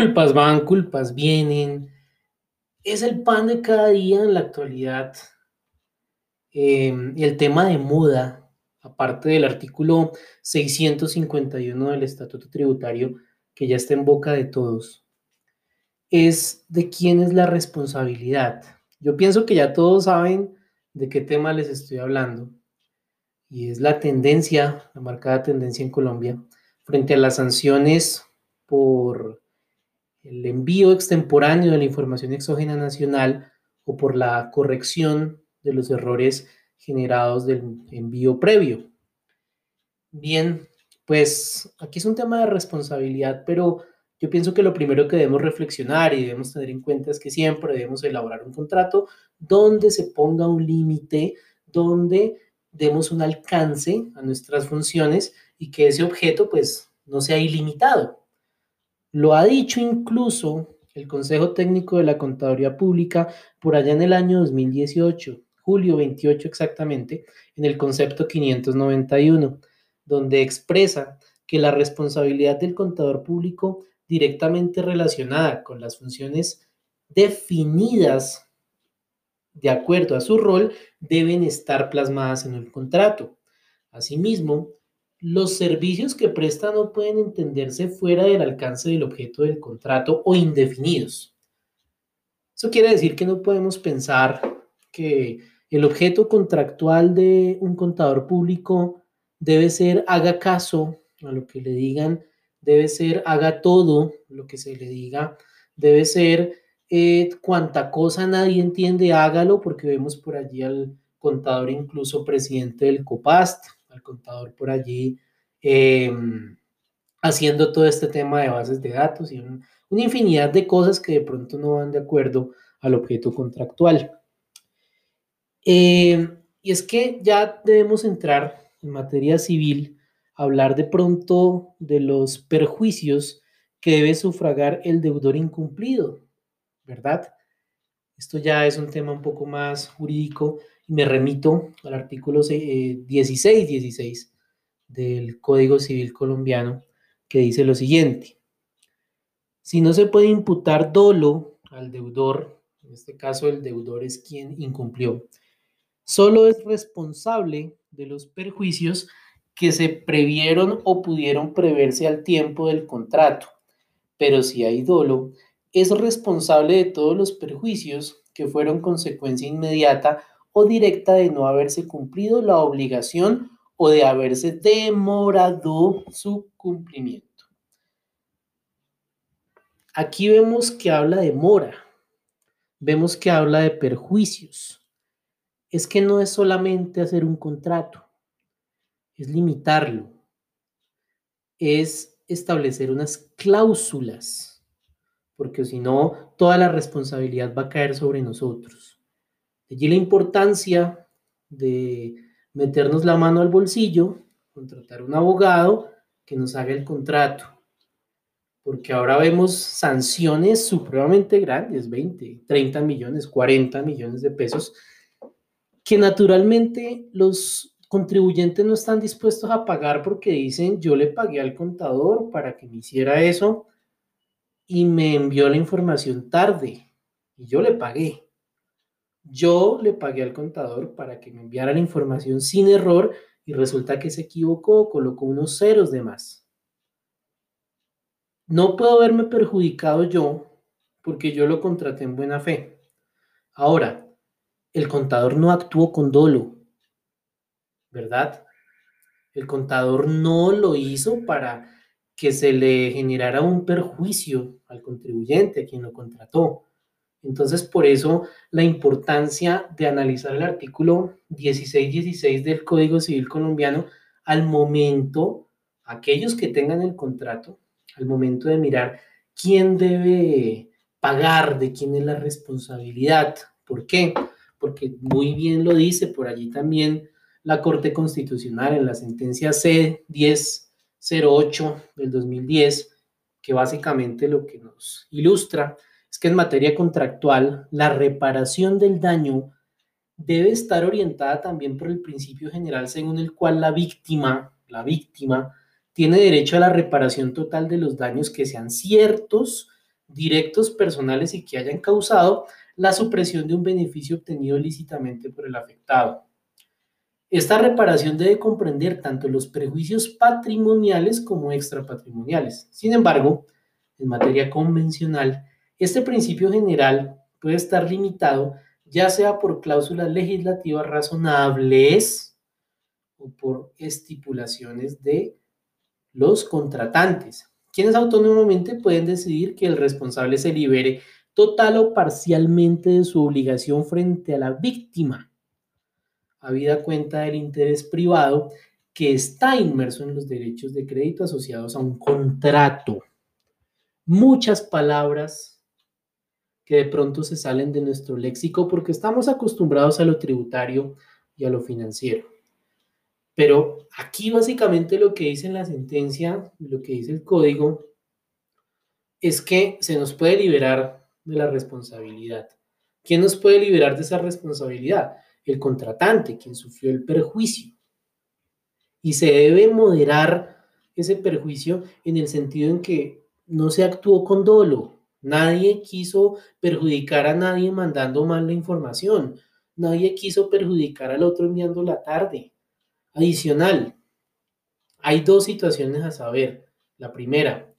Culpas van, culpas vienen. Es el pan de cada día en la actualidad. Eh, el tema de moda, aparte del artículo 651 del Estatuto Tributario, que ya está en boca de todos, es de quién es la responsabilidad. Yo pienso que ya todos saben de qué tema les estoy hablando, y es la tendencia, la marcada tendencia en Colombia, frente a las sanciones por el envío extemporáneo de la información exógena nacional o por la corrección de los errores generados del envío previo. Bien, pues aquí es un tema de responsabilidad, pero yo pienso que lo primero que debemos reflexionar y debemos tener en cuenta es que siempre debemos elaborar un contrato donde se ponga un límite, donde demos un alcance a nuestras funciones y que ese objeto pues no sea ilimitado. Lo ha dicho incluso el Consejo Técnico de la Contaduría Pública por allá en el año 2018, julio 28 exactamente, en el concepto 591, donde expresa que la responsabilidad del contador público directamente relacionada con las funciones definidas de acuerdo a su rol deben estar plasmadas en el contrato. Asimismo, los servicios que presta no pueden entenderse fuera del alcance del objeto del contrato o indefinidos. Eso quiere decir que no podemos pensar que el objeto contractual de un contador público debe ser haga caso a lo que le digan debe ser haga todo lo que se le diga, debe ser eh, cuanta cosa nadie entiende, hágalo, porque vemos por allí al contador, incluso presidente del COPAST, al contador por allí em, haciendo todo este tema de bases de datos y una infinidad de cosas que de pronto no van de acuerdo al objeto contractual. Em, y es que ya debemos entrar en materia civil hablar de pronto de los perjuicios que debe sufragar el deudor incumplido, ¿verdad? Esto ya es un tema un poco más jurídico me remito al artículo 1616 eh, del Código Civil colombiano que dice lo siguiente. Si no se puede imputar dolo al deudor, en este caso el deudor es quien incumplió, solo es responsable de los perjuicios que se previeron o pudieron preverse al tiempo del contrato, pero si hay dolo, es responsable de todos los perjuicios que fueron consecuencia inmediata o directa de no haberse cumplido la obligación o de haberse demorado su cumplimiento. Aquí vemos que habla de mora, vemos que habla de perjuicios. Es que no es solamente hacer un contrato, es limitarlo, es establecer unas cláusulas, porque si no, toda la responsabilidad va a caer sobre nosotros. Allí la importancia de meternos la mano al bolsillo, contratar un abogado que nos haga el contrato, porque ahora vemos sanciones supremamente grandes, 20, 30 millones, 40 millones de pesos, que naturalmente los contribuyentes no están dispuestos a pagar porque dicen, yo le pagué al contador para que me hiciera eso y me envió la información tarde y yo le pagué. Yo le pagué al contador para que me enviara la información sin error y resulta que se equivocó, colocó unos ceros de más. No puedo verme perjudicado yo porque yo lo contraté en buena fe. Ahora, el contador no actuó con dolo, ¿verdad? El contador no lo hizo para que se le generara un perjuicio al contribuyente, a quien lo contrató. Entonces, por eso la importancia de analizar el artículo 1616 del Código Civil colombiano al momento, aquellos que tengan el contrato, al momento de mirar quién debe pagar, de quién es la responsabilidad. ¿Por qué? Porque muy bien lo dice por allí también la Corte Constitucional en la sentencia C-1008 del 2010, que básicamente lo que nos ilustra es que en materia contractual la reparación del daño debe estar orientada también por el principio general según el cual la víctima, la víctima, tiene derecho a la reparación total de los daños que sean ciertos, directos, personales y que hayan causado la supresión de un beneficio obtenido lícitamente por el afectado. Esta reparación debe comprender tanto los prejuicios patrimoniales como extrapatrimoniales. Sin embargo, en materia convencional, este principio general puede estar limitado ya sea por cláusulas legislativas razonables o por estipulaciones de los contratantes, quienes autónomamente pueden decidir que el responsable se libere total o parcialmente de su obligación frente a la víctima, habida cuenta del interés privado que está inmerso en los derechos de crédito asociados a un contrato. Muchas palabras que de pronto se salen de nuestro léxico porque estamos acostumbrados a lo tributario y a lo financiero. Pero aquí básicamente lo que dice la sentencia, lo que dice el código, es que se nos puede liberar de la responsabilidad. ¿Quién nos puede liberar de esa responsabilidad? El contratante, quien sufrió el perjuicio. Y se debe moderar ese perjuicio en el sentido en que no se actuó con dolo. Nadie quiso perjudicar a nadie mandando mal la información. Nadie quiso perjudicar al otro enviando la tarde. Adicional, hay dos situaciones a saber. La primera,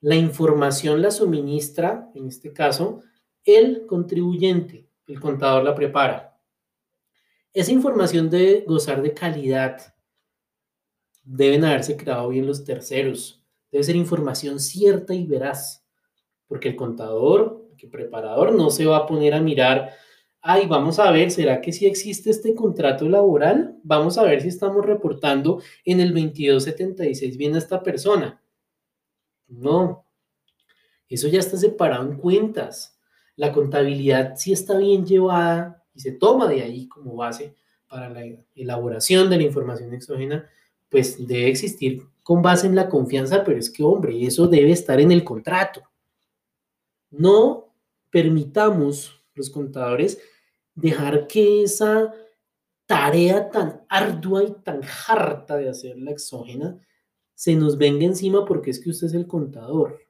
la información la suministra, en este caso, el contribuyente. El contador la prepara. Esa información debe gozar de calidad. Deben haberse creado bien los terceros. Debe ser información cierta y veraz. Porque el contador, el preparador, no se va a poner a mirar ay, vamos a ver, ¿será que sí existe este contrato laboral? Vamos a ver si estamos reportando en el 2276 bien a esta persona. No, eso ya está separado en cuentas. La contabilidad sí está bien llevada y se toma de ahí como base para la elaboración de la información exógena, pues debe existir con base en la confianza, pero es que, hombre, eso debe estar en el contrato. No permitamos los contadores, dejar que esa tarea tan ardua y tan harta de hacer la exógena se nos venga encima porque es que usted es el contador.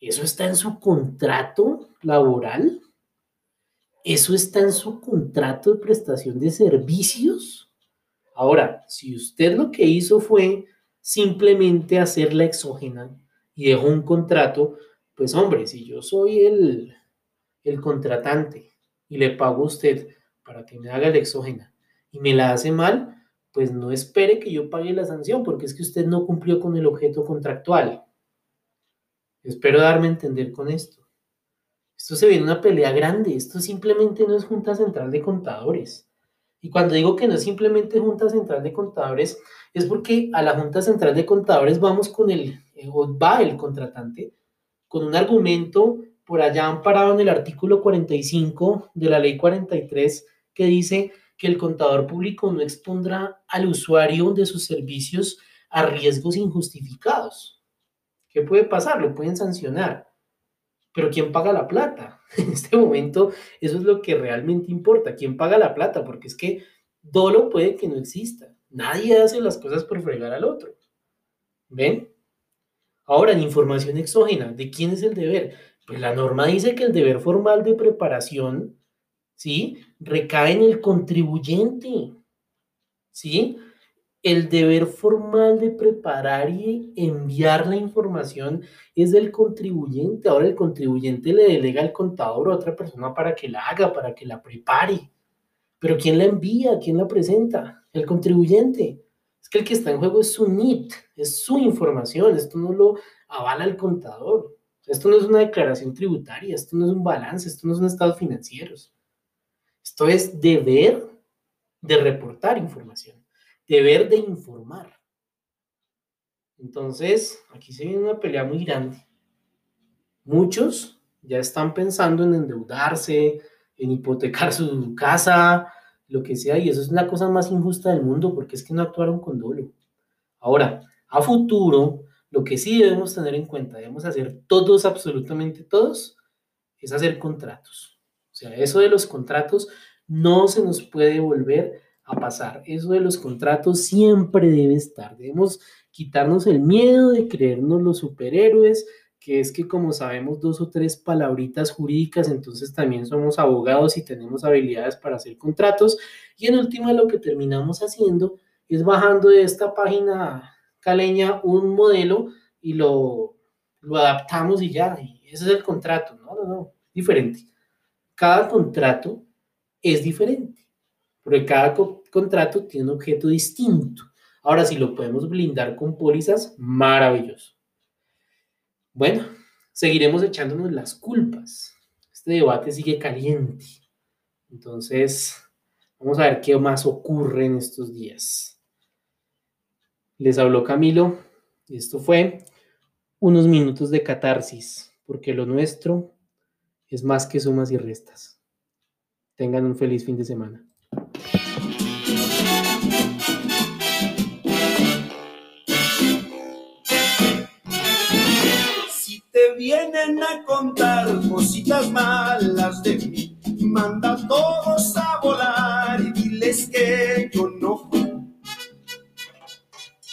¿Eso está en su contrato laboral? ¿Eso está en su contrato de prestación de servicios? Ahora, si usted lo que hizo fue simplemente hacer la exógena y dejó un contrato, pues hombre, si yo soy el, el contratante y le pago a usted para que me haga la exógena y me la hace mal, pues no espere que yo pague la sanción porque es que usted no cumplió con el objeto contractual. Espero darme a entender con esto. Esto se viene una pelea grande. Esto simplemente no es Junta Central de Contadores. Y cuando digo que no es simplemente Junta Central de Contadores, es porque a la Junta Central de Contadores vamos con el, eh, va el contratante, con un argumento por allá amparado en el artículo 45 de la ley 43 que dice que el contador público no expondrá al usuario de sus servicios a riesgos injustificados. ¿Qué puede pasar? Lo pueden sancionar. Pero ¿quién paga la plata? En este momento eso es lo que realmente importa. ¿Quién paga la plata? Porque es que dolo puede que no exista. Nadie hace las cosas por fregar al otro. ¿Ven? Ahora, en información exógena, ¿de quién es el deber? Pues la norma dice que el deber formal de preparación, ¿sí? Recae en el contribuyente, ¿sí? El deber formal de preparar y enviar la información es del contribuyente. Ahora el contribuyente le delega al contador a otra persona para que la haga, para que la prepare. Pero ¿quién la envía? ¿Quién la presenta? El contribuyente. Es que el que está en juego es su NIT, es su información. Esto no lo avala el contador. Esto no es una declaración tributaria, esto no es un balance, esto no es un estado financieros. Esto es deber de reportar información, deber de informar. Entonces, aquí se viene una pelea muy grande. Muchos ya están pensando en endeudarse, en hipotecar su casa, lo que sea, y eso es la cosa más injusta del mundo porque es que no actuaron con dolo. Ahora, a futuro, lo que sí debemos tener en cuenta, debemos hacer todos, absolutamente todos, es hacer contratos. O sea, eso de los contratos No se nos puede volver a pasar. Eso de los contratos siempre debe estar. Debemos quitarnos el miedo de creernos los superhéroes, que es que como sabemos dos o tres palabritas jurídicas, entonces también somos abogados y tenemos habilidades para hacer contratos. Y en última lo que terminamos haciendo es bajando de esta página caleña un modelo y lo, lo adaptamos y ya, y ese es el contrato. No, no, no, diferente. Cada contrato es diferente, porque cada contrato tiene un objeto distinto. Ahora, si lo podemos blindar con pólizas, maravilloso. Bueno, seguiremos echándonos las culpas. Este debate sigue caliente. Entonces, vamos a ver qué más ocurre en estos días. Les habló Camilo y esto fue unos minutos de catarsis, porque lo nuestro es más que sumas y restas. Tengan un feliz fin de semana. Vienen a contar cositas malas de mí. Manda a todos a volar y diles que